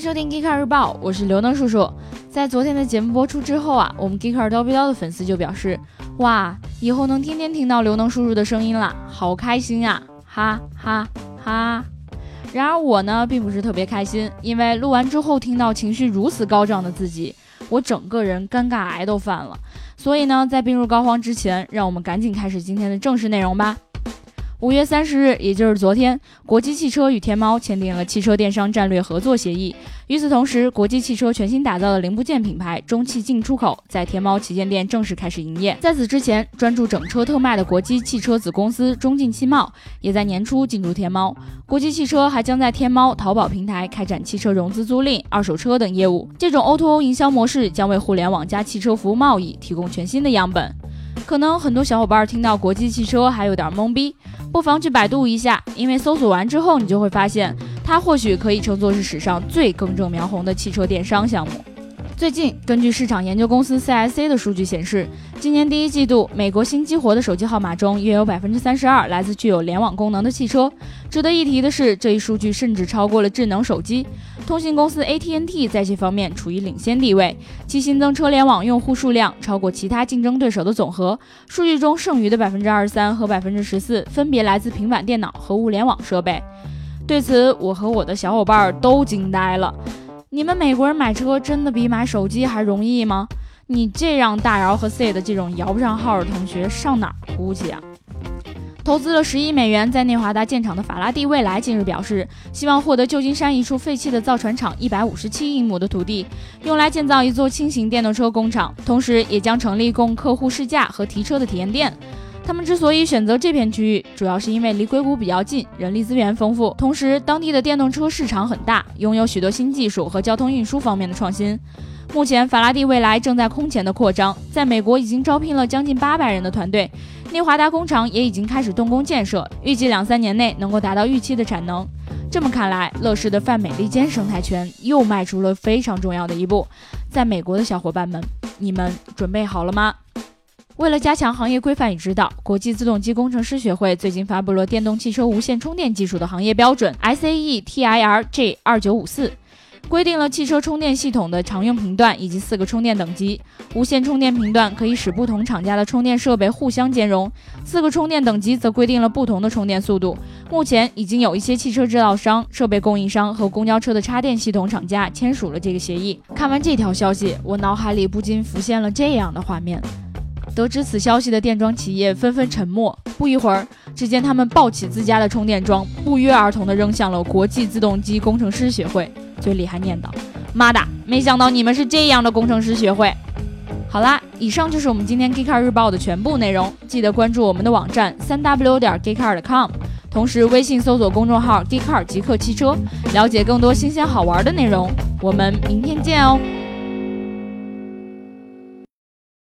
收听《GEEKER 日报》，我是刘能叔叔。在昨天的节目播出之后啊，我们 Geek 叨逼叨的粉丝就表示：“哇，以后能天天听到刘能叔叔的声音了，好开心啊！”哈哈哈。然而我呢，并不是特别开心，因为录完之后听到情绪如此高涨的自己，我整个人尴尬癌都犯了。所以呢，在病入膏肓之前，让我们赶紧开始今天的正式内容吧。五月三十日，也就是昨天，国际汽车与天猫签订了汽车电商战略合作协议。与此同时，国际汽车全新打造的零部件品牌中汽进出口在天猫旗舰店正式开始营业。在此之前，专注整车特卖的国际汽车子公司中进汽贸也在年初进驻天猫。国际汽车还将在天猫、淘宝平台开展汽车融资租赁、二手车等业务。这种 O2O 营销模式将为互联网加汽车服务贸易提供全新的样本。可能很多小伙伴听到国际汽车还有点懵逼。不妨去百度一下，因为搜索完之后，你就会发现，它或许可以称作是史上最更正苗红的汽车电商项目。最近，根据市场研究公司 CSA 的数据显示，今年第一季度，美国新激活的手机号码中，约有百分之三十二来自具有联网功能的汽车。值得一提的是，这一数据甚至超过了智能手机。通信公司 AT&T 在这方面处于领先地位，其新增车联网用户数量超过其他竞争对手的总和。数据中剩余的百分之二十三和百分之十四，分别来自平板电脑和物联网设备。对此，我和我的小伙伴都惊呆了。你们美国人买车真的比买手机还容易吗？你这让大姚和 C 的这种摇不上号的同学上哪儿哭去啊？投资了十亿美元在内华达建厂的法拉第未来近日表示，希望获得旧金山一处废弃的造船厂一百五十七英亩的土地，用来建造一座轻型电动车工厂，同时也将成立供客户试驾和提车的体验店。他们之所以选择这片区域，主要是因为离硅谷比较近，人力资源丰富，同时当地的电动车市场很大，拥有许多新技术和交通运输方面的创新。目前，法拉第未来正在空前的扩张，在美国已经招聘了将近八百人的团队，内华达工厂也已经开始动工建设，预计两三年内能够达到预期的产能。这么看来，乐视的泛美利坚生态圈又迈出了非常重要的一步。在美国的小伙伴们，你们准备好了吗？为了加强行业规范与指导，国际自动机工程师学会最近发布了电动汽车无线充电技术的行业标准 SAE TIRJ 二九五四，规定了汽车充电系统的常用频段以及四个充电等级。无线充电频段可以使不同厂家的充电设备互相兼容，四个充电等级则规定了不同的充电速度。目前已经有一些汽车制造商、设备供应商和公交车的插电系统厂家签署了这个协议。看完这条消息，我脑海里不禁浮现了这样的画面。得知此消息的电装企业纷纷沉默。不一会儿，只见他们抱起自家的充电桩，不约而同地扔向了国际自动机工程师协会，嘴里还念叨：“妈的，没想到你们是这样的工程师学会。”好啦，以上就是我们今天 Geekcar 日报的全部内容。记得关注我们的网站三 w 点 geekcar.com，同时微信搜索公众号 Geekcar 极客汽车，了解更多新鲜好玩的内容。我们明天见哦！